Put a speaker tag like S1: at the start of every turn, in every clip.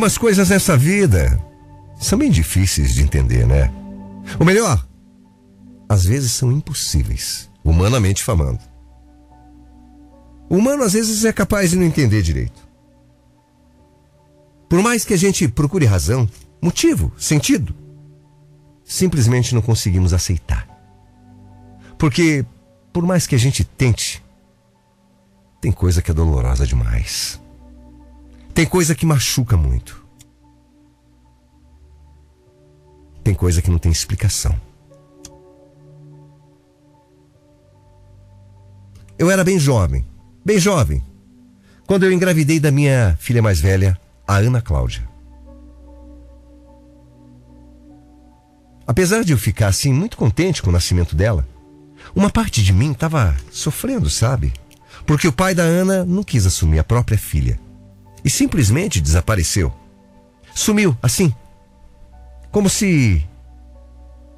S1: Algumas coisas nessa vida são bem difíceis de entender, né? Ou melhor, às vezes são impossíveis, humanamente falando. O humano às vezes é capaz de não entender direito. Por mais que a gente procure razão, motivo, sentido, simplesmente não conseguimos aceitar. Porque, por mais que a gente tente, tem coisa que é dolorosa demais. Tem coisa que machuca muito. Tem coisa que não tem explicação. Eu era bem jovem, bem jovem, quando eu engravidei da minha filha mais velha, a Ana Cláudia. Apesar de eu ficar assim muito contente com o nascimento dela, uma parte de mim estava sofrendo, sabe? Porque o pai da Ana não quis assumir a própria filha e simplesmente desapareceu. Sumiu, assim. Como se.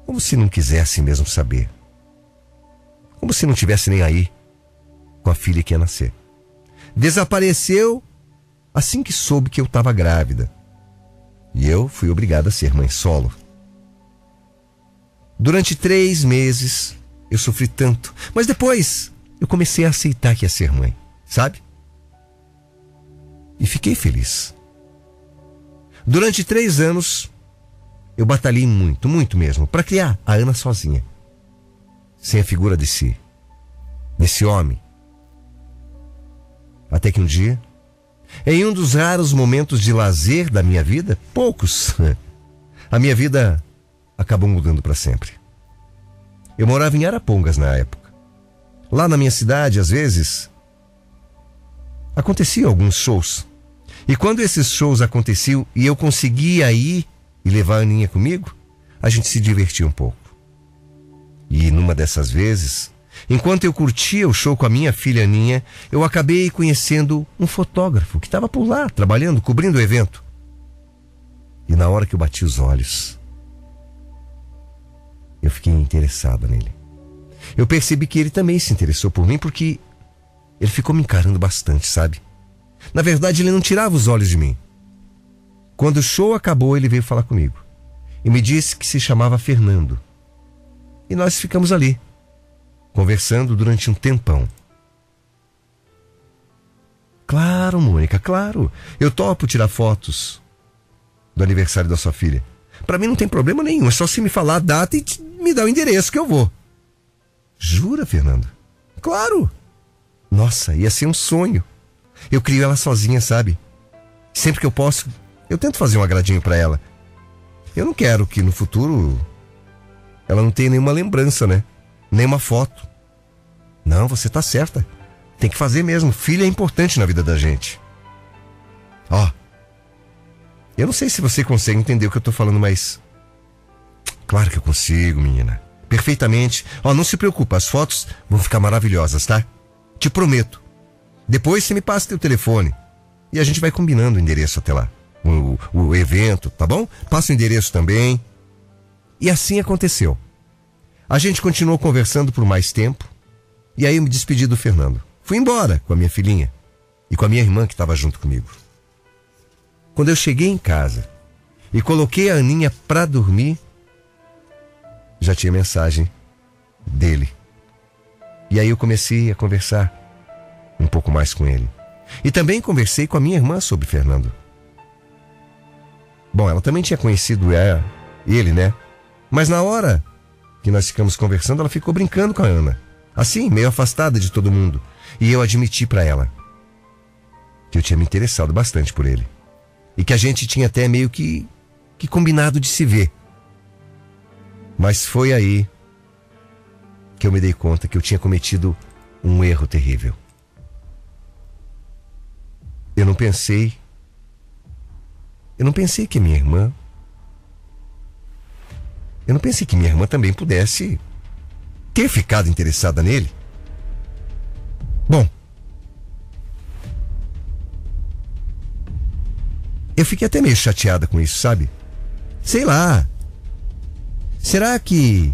S1: Como se não quisesse mesmo saber. Como se não tivesse nem aí com a filha que ia nascer. Desapareceu assim que soube que eu estava grávida. E eu fui obrigada a ser mãe solo. Durante três meses eu sofri tanto, mas depois eu comecei a aceitar que ia ser mãe, sabe? E fiquei feliz. Durante três anos, eu batalhei muito, muito mesmo, para criar a Ana sozinha. Sem a figura desse, desse homem. Até que um dia, em um dos raros momentos de lazer da minha vida, poucos, a minha vida acabou mudando para sempre. Eu morava em Arapongas na época. Lá na minha cidade, às vezes, aconteciam alguns shows. E quando esses shows aconteciam e eu conseguia ir e levar a Aninha comigo, a gente se divertia um pouco. E numa dessas vezes, enquanto eu curtia o show com a minha filha Aninha, eu acabei conhecendo um fotógrafo que estava por lá, trabalhando, cobrindo o evento. E na hora que eu bati os olhos, eu fiquei interessada nele. Eu percebi que ele também se interessou por mim porque ele ficou me encarando bastante, sabe? Na verdade, ele não tirava os olhos de mim. Quando o show acabou, ele veio falar comigo e me disse que se chamava Fernando. E nós ficamos ali, conversando durante um tempão. Claro, Mônica, claro. Eu topo tirar fotos do aniversário da sua filha. Para mim não tem problema nenhum, é só se me falar a data e me dar o endereço que eu vou. Jura, Fernando? Claro. Nossa, ia ser um sonho. Eu crio ela sozinha, sabe? Sempre que eu posso, eu tento fazer um agradinho para ela. Eu não quero que no futuro ela não tenha nenhuma lembrança, né? Nenhuma foto. Não, você tá certa. Tem que fazer mesmo. Filho é importante na vida da gente. Ó. Eu não sei se você consegue entender o que eu tô falando, mas. Claro que eu consigo, menina. Perfeitamente. Ó, não se preocupa, as fotos vão ficar maravilhosas, tá? Te prometo. Depois você me passa teu telefone. E a gente vai combinando o endereço até lá. O, o evento, tá bom? Passa o endereço também. E assim aconteceu. A gente continuou conversando por mais tempo. E aí eu me despedi do Fernando. Fui embora com a minha filhinha e com a minha irmã que estava junto comigo. Quando eu cheguei em casa e coloquei a Aninha pra dormir, já tinha mensagem dele. E aí eu comecei a conversar um pouco mais com ele. E também conversei com a minha irmã sobre Fernando. Bom, ela também tinha conhecido é, ele, né? Mas na hora que nós ficamos conversando, ela ficou brincando com a Ana. Assim, meio afastada de todo mundo. E eu admiti para ela que eu tinha me interessado bastante por ele. E que a gente tinha até meio que, que combinado de se ver. Mas foi aí que eu me dei conta que eu tinha cometido um erro terrível. Eu não pensei. Eu não pensei que minha irmã. Eu não pensei que minha irmã também pudesse ter ficado interessada nele. Bom. Eu fiquei até meio chateada com isso, sabe? Sei lá. Será que.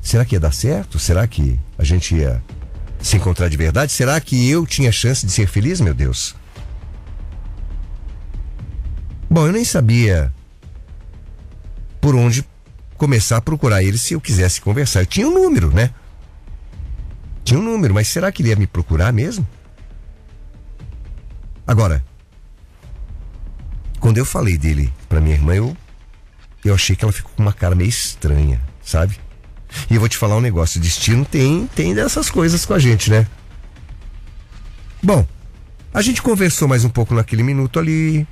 S1: Será que ia dar certo? Será que a gente ia se encontrar de verdade? Será que eu tinha chance de ser feliz, meu Deus? Bom, eu nem sabia por onde começar a procurar ele se eu quisesse conversar. Eu tinha um número, né? Tinha um número, mas será que ele ia me procurar mesmo? Agora, quando eu falei dele para minha irmã, eu, eu achei que ela ficou com uma cara meio estranha, sabe? E eu vou te falar um negócio: o destino tem, tem dessas coisas com a gente, né? Bom, a gente conversou mais um pouco naquele minuto ali.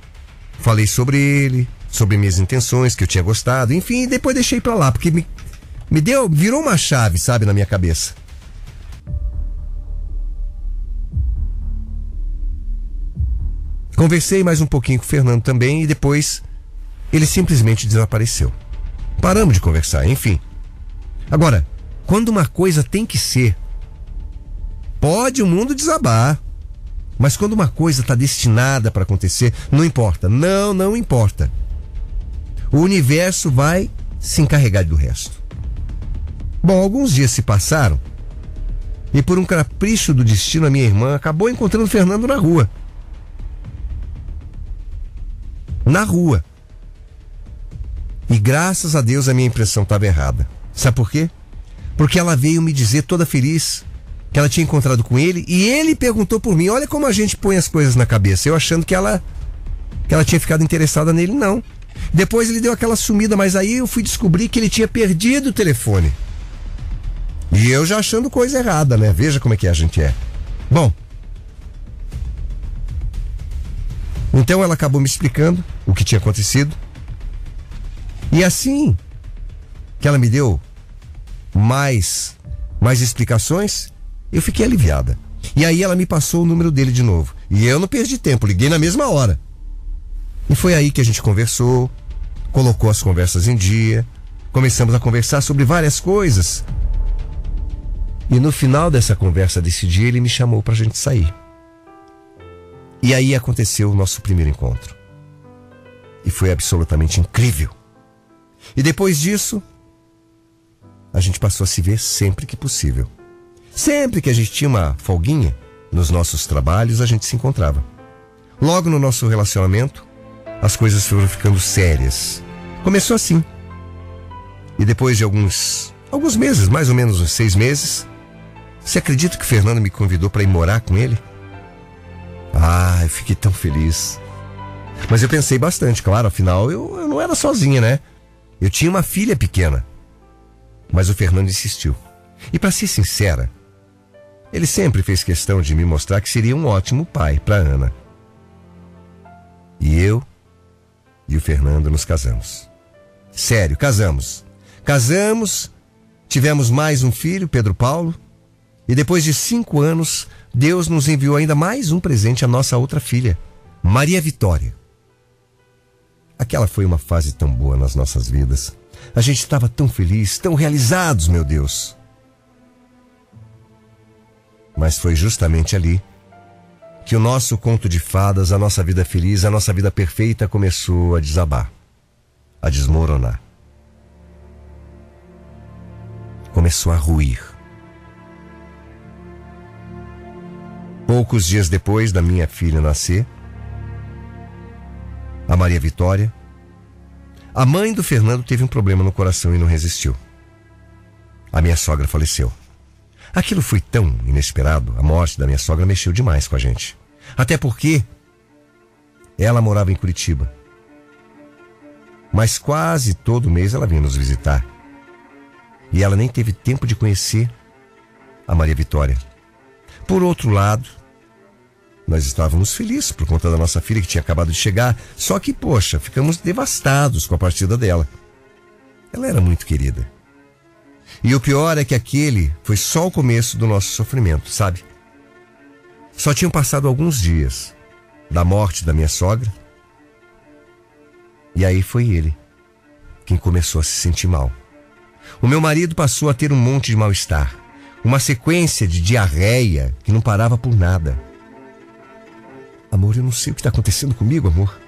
S1: Falei sobre ele, sobre minhas intenções, que eu tinha gostado, enfim, depois deixei pra lá, porque me, me deu, virou uma chave, sabe, na minha cabeça. Conversei mais um pouquinho com o Fernando também e depois ele simplesmente desapareceu. Paramos de conversar, enfim. Agora, quando uma coisa tem que ser, pode o mundo desabar. Mas quando uma coisa está destinada para acontecer, não importa. Não, não importa. O universo vai se encarregar do resto. Bom, alguns dias se passaram e por um capricho do destino, a minha irmã acabou encontrando Fernando na rua. Na rua. E graças a Deus a minha impressão estava errada. Sabe por quê? Porque ela veio me dizer toda feliz que ela tinha encontrado com ele e ele perguntou por mim. Olha como a gente põe as coisas na cabeça. Eu achando que ela que ela tinha ficado interessada nele, não. Depois ele deu aquela sumida, mas aí eu fui descobrir que ele tinha perdido o telefone. E eu já achando coisa errada, né? Veja como é que a gente é. Bom. Então ela acabou me explicando o que tinha acontecido. E assim que ela me deu mais mais explicações, eu fiquei aliviada. E aí ela me passou o número dele de novo. E eu não perdi tempo, liguei na mesma hora. E foi aí que a gente conversou, colocou as conversas em dia, começamos a conversar sobre várias coisas. E no final dessa conversa desse dia, ele me chamou para a gente sair. E aí aconteceu o nosso primeiro encontro. E foi absolutamente incrível. E depois disso, a gente passou a se ver sempre que possível. Sempre que a gente tinha uma folguinha nos nossos trabalhos, a gente se encontrava. Logo no nosso relacionamento, as coisas foram ficando sérias. Começou assim. E depois de alguns alguns meses, mais ou menos uns seis meses, você acredita que o Fernando me convidou para ir morar com ele? Ah, eu fiquei tão feliz. Mas eu pensei bastante, claro, afinal eu, eu não era sozinha, né? Eu tinha uma filha pequena. Mas o Fernando insistiu. E para ser sincera, ele sempre fez questão de me mostrar que seria um ótimo pai para Ana. E eu e o Fernando nos casamos. Sério, casamos. Casamos, tivemos mais um filho, Pedro Paulo, e depois de cinco anos, Deus nos enviou ainda mais um presente à nossa outra filha, Maria Vitória. Aquela foi uma fase tão boa nas nossas vidas. A gente estava tão feliz, tão realizados, meu Deus. Mas foi justamente ali que o nosso conto de fadas, a nossa vida feliz, a nossa vida perfeita começou a desabar, a desmoronar. Começou a ruir. Poucos dias depois da minha filha nascer, a Maria Vitória, a mãe do Fernando teve um problema no coração e não resistiu. A minha sogra faleceu. Aquilo foi tão inesperado, a morte da minha sogra mexeu demais com a gente. Até porque ela morava em Curitiba. Mas quase todo mês ela vinha nos visitar. E ela nem teve tempo de conhecer a Maria Vitória. Por outro lado, nós estávamos felizes por conta da nossa filha que tinha acabado de chegar, só que, poxa, ficamos devastados com a partida dela. Ela era muito querida. E o pior é que aquele foi só o começo do nosso sofrimento, sabe? Só tinham passado alguns dias da morte da minha sogra. E aí foi ele quem começou a se sentir mal. O meu marido passou a ter um monte de mal-estar, uma sequência de diarreia que não parava por nada. Amor, eu não sei o que está acontecendo comigo, amor.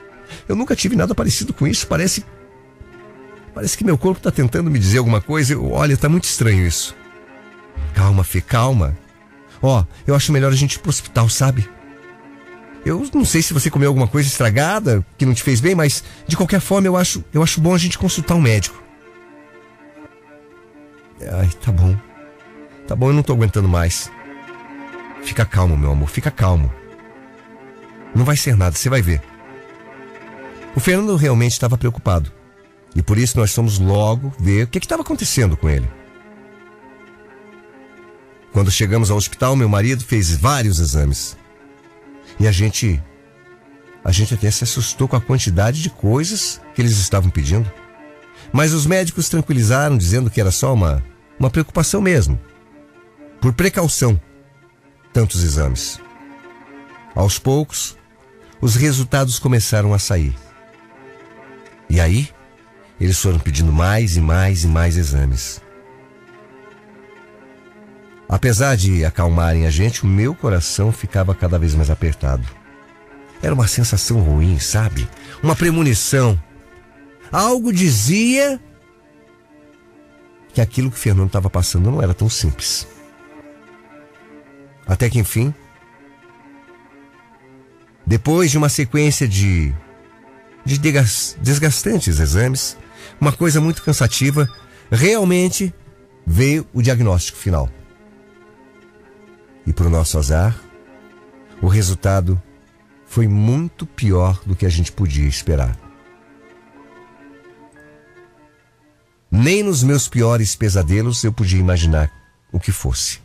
S1: Eu nunca tive nada parecido com isso. Parece. Parece que meu corpo está tentando me dizer alguma coisa. Eu, olha, tá muito estranho isso. Calma, Fê, calma. Ó, eu acho melhor a gente ir pro hospital, sabe? Eu não sei se você comeu alguma coisa estragada que não te fez bem, mas de qualquer forma eu acho, eu acho bom a gente consultar um médico. Ai, tá bom. Tá bom, eu não tô aguentando mais. Fica calmo, meu amor, fica calmo. Não vai ser nada, você vai ver. O Fernando realmente estava preocupado. E por isso nós fomos logo ver o que estava acontecendo com ele. Quando chegamos ao hospital, meu marido fez vários exames. E a gente. A gente até se assustou com a quantidade de coisas que eles estavam pedindo. Mas os médicos tranquilizaram, dizendo que era só uma, uma preocupação mesmo. Por precaução, tantos exames. Aos poucos, os resultados começaram a sair. E aí, eles foram pedindo mais e mais e mais exames. Apesar de acalmarem a gente, o meu coração ficava cada vez mais apertado. Era uma sensação ruim, sabe? Uma premonição. Algo dizia que aquilo que Fernando estava passando não era tão simples. Até que enfim, depois de uma sequência de, de desgastantes exames, uma coisa muito cansativa, realmente veio o diagnóstico final. E para o nosso azar, o resultado foi muito pior do que a gente podia esperar. Nem nos meus piores pesadelos eu podia imaginar o que fosse.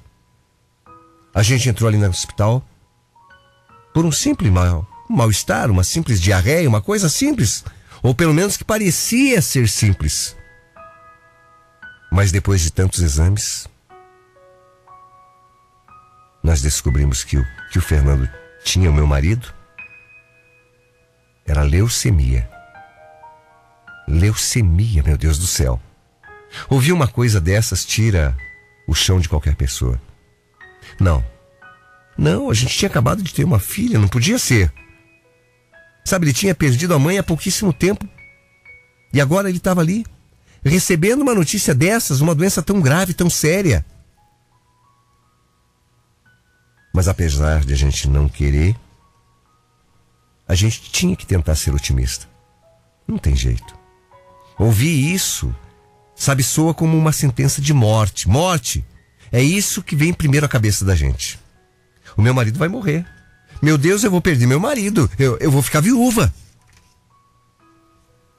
S1: A gente entrou ali no hospital por um simples mal, um mal-estar, uma simples diarreia, uma coisa simples, ou pelo menos que parecia ser simples. Mas depois de tantos exames, nós descobrimos que o que o Fernando tinha, o meu marido, era leucemia. Leucemia, meu Deus do céu. Ouvir uma coisa dessas tira o chão de qualquer pessoa. Não. Não, a gente tinha acabado de ter uma filha, não podia ser. Sabe, ele tinha perdido a mãe há pouquíssimo tempo. E agora ele estava ali, recebendo uma notícia dessas, uma doença tão grave, tão séria. Mas apesar de a gente não querer, a gente tinha que tentar ser otimista. Não tem jeito. Ouvir isso, sabe, soa como uma sentença de morte. Morte! É isso que vem primeiro à cabeça da gente. O meu marido vai morrer. Meu Deus, eu vou perder meu marido. Eu, eu vou ficar viúva.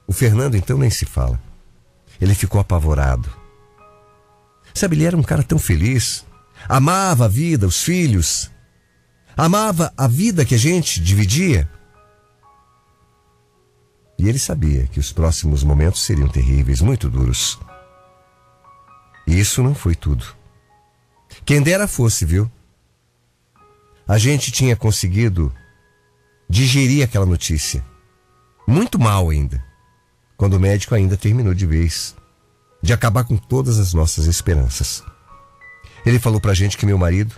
S1: O Fernando, então, nem se fala. Ele ficou apavorado. Sabe, ele era um cara tão feliz. Amava a vida, os filhos. Amava a vida que a gente dividia. E ele sabia que os próximos momentos seriam terríveis, muito duros. E isso não foi tudo. Quem dera fosse, viu? A gente tinha conseguido digerir aquela notícia. Muito mal ainda. Quando o médico ainda terminou de vez de acabar com todas as nossas esperanças. Ele falou pra gente que meu marido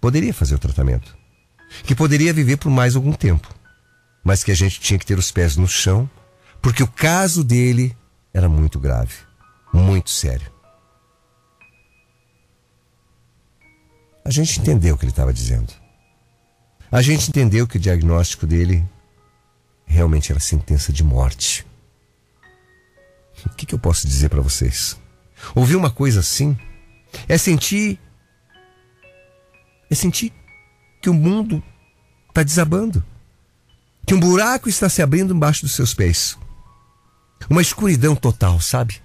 S1: poderia fazer o tratamento, que poderia viver por mais algum tempo, mas que a gente tinha que ter os pés no chão, porque o caso dele era muito grave, muito sério. A gente entendeu o que ele estava dizendo. A gente entendeu que o diagnóstico dele realmente era sentença de morte. O que, que eu posso dizer para vocês? Ouvir uma coisa assim é sentir. É sentir que o mundo está desabando. Que um buraco está se abrindo embaixo dos seus pés. Uma escuridão total, sabe?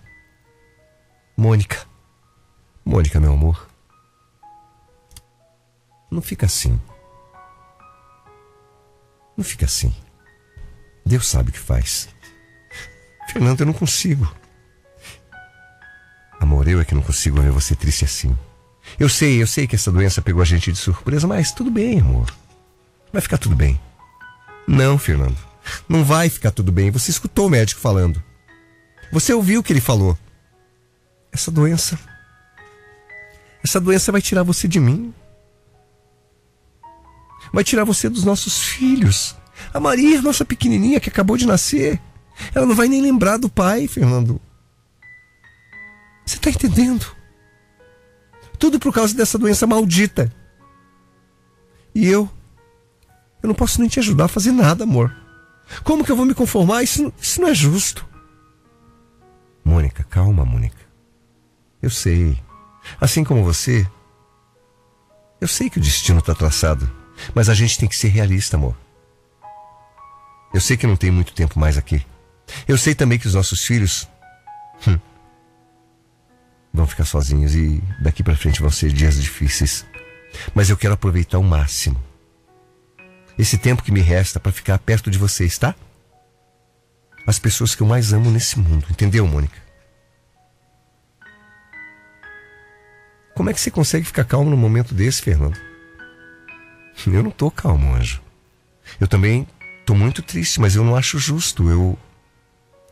S1: Mônica. Mônica, meu amor. Não fica assim. Não fica assim. Deus sabe o que faz. Fernando, eu não consigo. amor, eu é que não consigo ver você triste assim. Eu sei, eu sei que essa doença pegou a gente de surpresa, mas tudo bem, amor. Vai ficar tudo bem. Não, Fernando. Não vai ficar tudo bem. Você escutou o médico falando. Você ouviu o que ele falou. Essa doença. Essa doença vai tirar você de mim. Vai tirar você dos nossos filhos. A Maria, nossa pequenininha que acabou de nascer. Ela não vai nem lembrar do pai, Fernando. Você está entendendo? Tudo por causa dessa doença maldita. E eu? Eu não posso nem te ajudar a fazer nada, amor. Como que eu vou me conformar? Isso, isso não é justo. Mônica, calma, Mônica. Eu sei. Assim como você, eu sei que o destino está traçado. Mas a gente tem que ser realista, amor. Eu sei que não tem muito tempo mais aqui. Eu sei também que os nossos filhos hum, vão ficar sozinhos e daqui para frente vão ser dias difíceis. Mas eu quero aproveitar o máximo. Esse tempo que me resta para ficar perto de vocês, tá? As pessoas que eu mais amo nesse mundo, entendeu, Mônica? Como é que você consegue ficar calmo num momento desse, Fernando? Eu não tô calmo, anjo. Eu também tô muito triste, mas eu não acho justo. Eu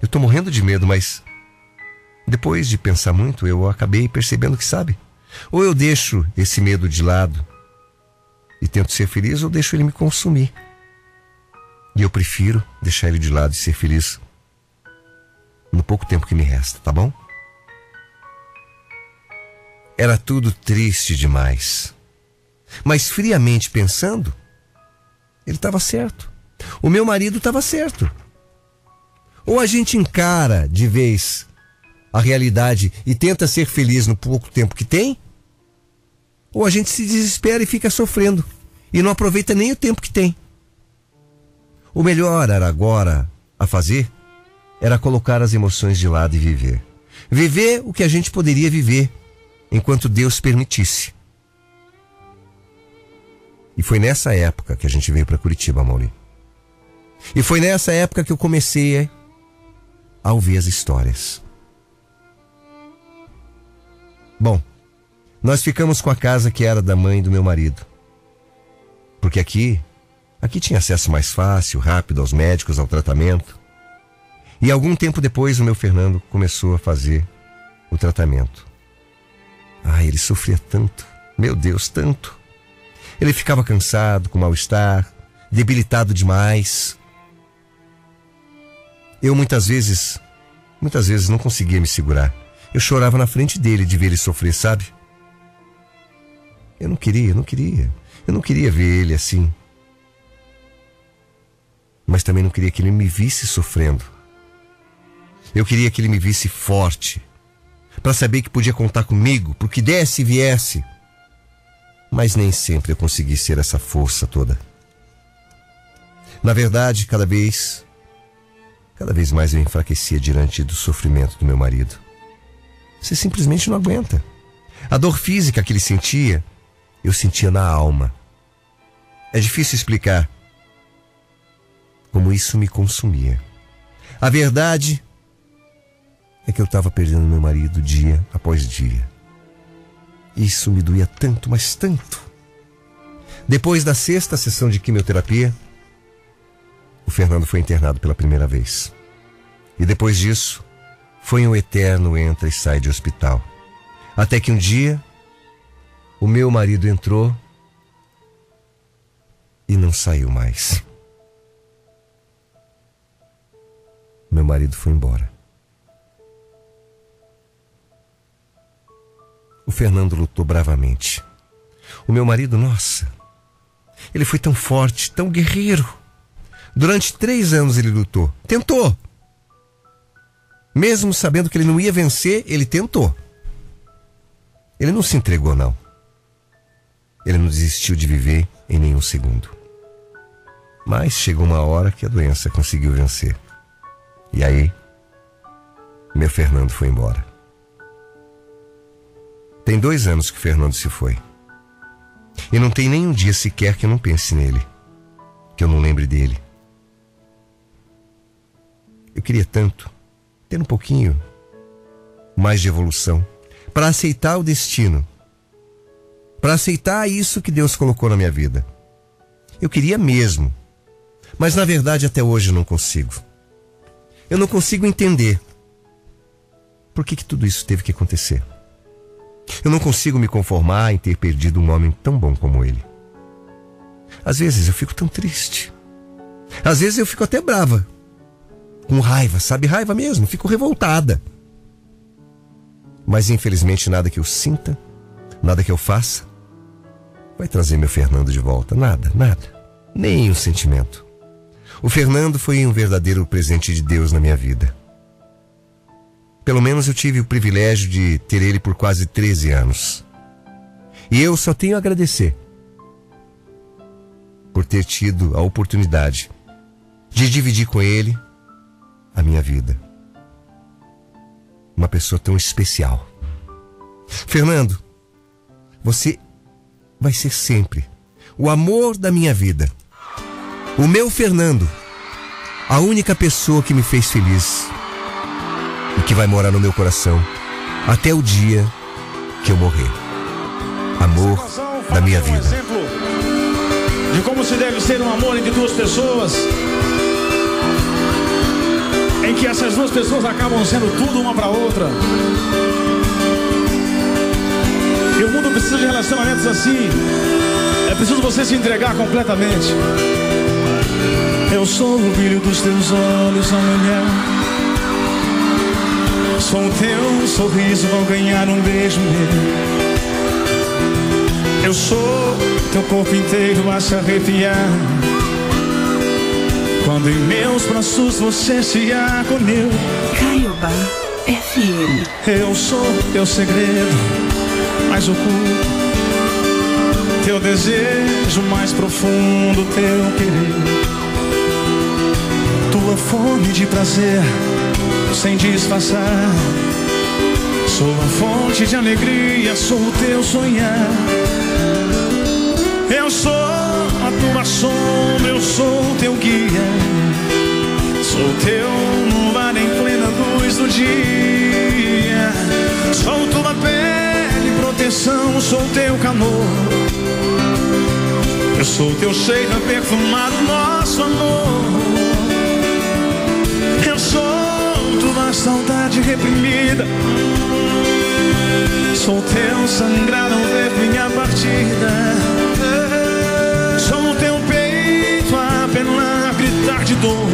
S1: eu tô morrendo de medo, mas depois de pensar muito, eu acabei percebendo que sabe. Ou eu deixo esse medo de lado e tento ser feliz, ou deixo ele me consumir. E eu prefiro deixar ele de lado e ser feliz no pouco tempo que me resta, tá bom? Era tudo triste demais. Mas friamente pensando, ele estava certo. O meu marido estava certo. Ou a gente encara de vez a realidade e tenta ser feliz no pouco tempo que tem, ou a gente se desespera e fica sofrendo e não aproveita nem o tempo que tem. O melhor era agora a fazer era colocar as emoções de lado e viver. Viver o que a gente poderia viver enquanto Deus permitisse. E foi nessa época que a gente veio para Curitiba, Mauri. E foi nessa época que eu comecei a ouvir as histórias. Bom, nós ficamos com a casa que era da mãe do meu marido. Porque aqui, aqui tinha acesso mais fácil, rápido aos médicos, ao tratamento. E algum tempo depois o meu Fernando começou a fazer o tratamento. Ah, ele sofria tanto, meu Deus, tanto. Ele ficava cansado, com mal-estar, debilitado demais. Eu muitas vezes, muitas vezes não conseguia me segurar. Eu chorava na frente dele de ver ele sofrer, sabe? Eu não queria, não queria. Eu não queria ver ele assim. Mas também não queria que ele me visse sofrendo. Eu queria que ele me visse forte, para saber que podia contar comigo, porque desse e viesse. Mas nem sempre eu consegui ser essa força toda. Na verdade, cada vez, cada vez mais eu enfraquecia diante do sofrimento do meu marido. Você simplesmente não aguenta. A dor física que ele sentia, eu sentia na alma. É difícil explicar como isso me consumia. A verdade é que eu estava perdendo meu marido dia após dia. Isso me doía tanto, mas tanto. Depois da sexta sessão de quimioterapia, o Fernando foi internado pela primeira vez. E depois disso, foi um eterno entra e sai de hospital. Até que um dia, o meu marido entrou e não saiu mais. Meu marido foi embora. Fernando lutou bravamente. O meu marido, nossa, ele foi tão forte, tão guerreiro. Durante três anos ele lutou. Tentou. Mesmo sabendo que ele não ia vencer, ele tentou. Ele não se entregou, não. Ele não desistiu de viver em nenhum segundo. Mas chegou uma hora que a doença conseguiu vencer. E aí, meu Fernando foi embora. Tem dois anos que Fernando se foi. E não tem nenhum dia sequer que eu não pense nele, que eu não lembre dele. Eu queria tanto ter um pouquinho mais de evolução, para aceitar o destino, para aceitar isso que Deus colocou na minha vida. Eu queria mesmo, mas na verdade até hoje eu não consigo. Eu não consigo entender por que, que tudo isso teve que acontecer. Eu não consigo me conformar em ter perdido um homem tão bom como ele. Às vezes eu fico tão triste. Às vezes eu fico até brava. Com raiva, sabe? Raiva mesmo, fico revoltada. Mas infelizmente nada que eu sinta, nada que eu faça, vai trazer meu Fernando de volta. Nada, nada. Nem um sentimento. O Fernando foi um verdadeiro presente de Deus na minha vida. Pelo menos eu tive o privilégio de ter ele por quase 13 anos. E eu só tenho a agradecer por ter tido a oportunidade de dividir com ele a minha vida. Uma pessoa tão especial. Fernando, você vai ser sempre o amor da minha vida. O meu Fernando, a única pessoa que me fez feliz que vai morar no meu coração até o dia que eu morrer. Amor da minha vida.
S2: De como se deve ser um amor entre duas pessoas, em que essas duas pessoas acabam sendo tudo uma para outra. E o mundo precisa de relacionamentos assim. É preciso você se entregar completamente. Eu sou o brilho dos teus olhos ao olhar. Só o teu sorriso vão ganhar um beijo meu. Eu sou teu corpo inteiro a se arrepiar. Quando em meus braços você se acolheu.
S3: Caiobá FM.
S2: Eu sou teu segredo mais oculto. Teu desejo mais profundo, teu querer. Tua fome de prazer sem disfarçar. Sou a fonte de alegria, sou o teu sonhar. Eu sou a tua sombra, eu sou o teu guia. Sou teu luar em plena luz do dia. Sou tua pele, proteção, sou teu calor. Eu sou teu cheiro a perfumar o nosso amor. Eu sou saudade reprimida. Sou teu sangrar ao ver minha partida. Sou o teu peito a penar, gritar de dor.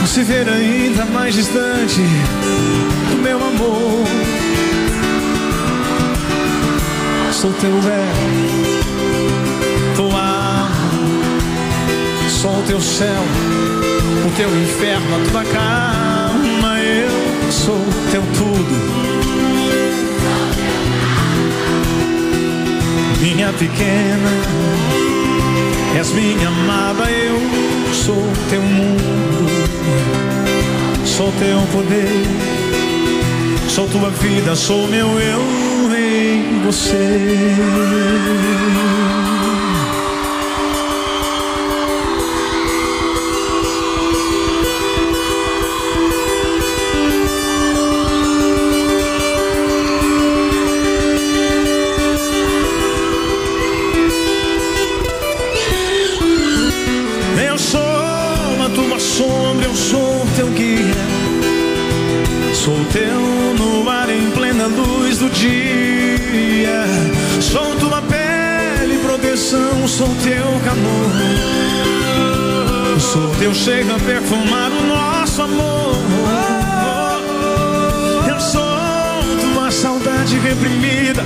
S2: Não se ver ainda mais distante do meu amor. Sou teu véu, tua sou teu céu o teu inferno, a tua calma, eu sou teu tudo. Minha pequena, és minha amada, eu sou teu mundo, sou teu poder, sou tua vida, sou meu eu em você. Sombra, eu sou teu guia. Sou teu no ar em plena luz do dia. Sou tua pele, proteção, sou teu calor. Sou teu cheiro a perfumar o nosso amor. Eu sou tua saudade reprimida.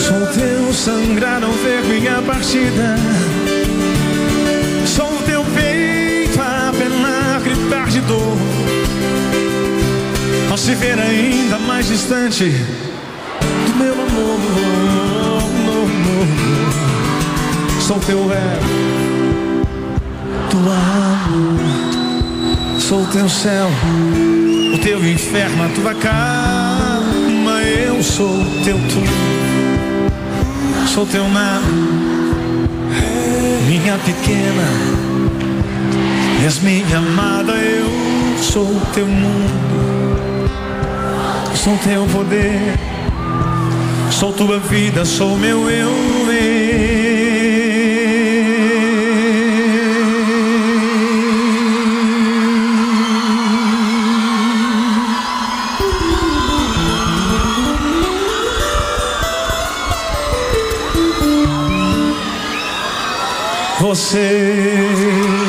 S2: Sou teu sangrar ao ver minha partida. Penar, gritar de dor. Ao se ver ainda mais distante do meu amor. Sou teu ego, tua alma. Sou teu céu, o teu inferno, a tua calma. Eu sou teu tudo. Sou teu nada minha pequena, és minha amada, eu sou teu mundo, sou teu poder, sou tua vida, sou meu eu. Você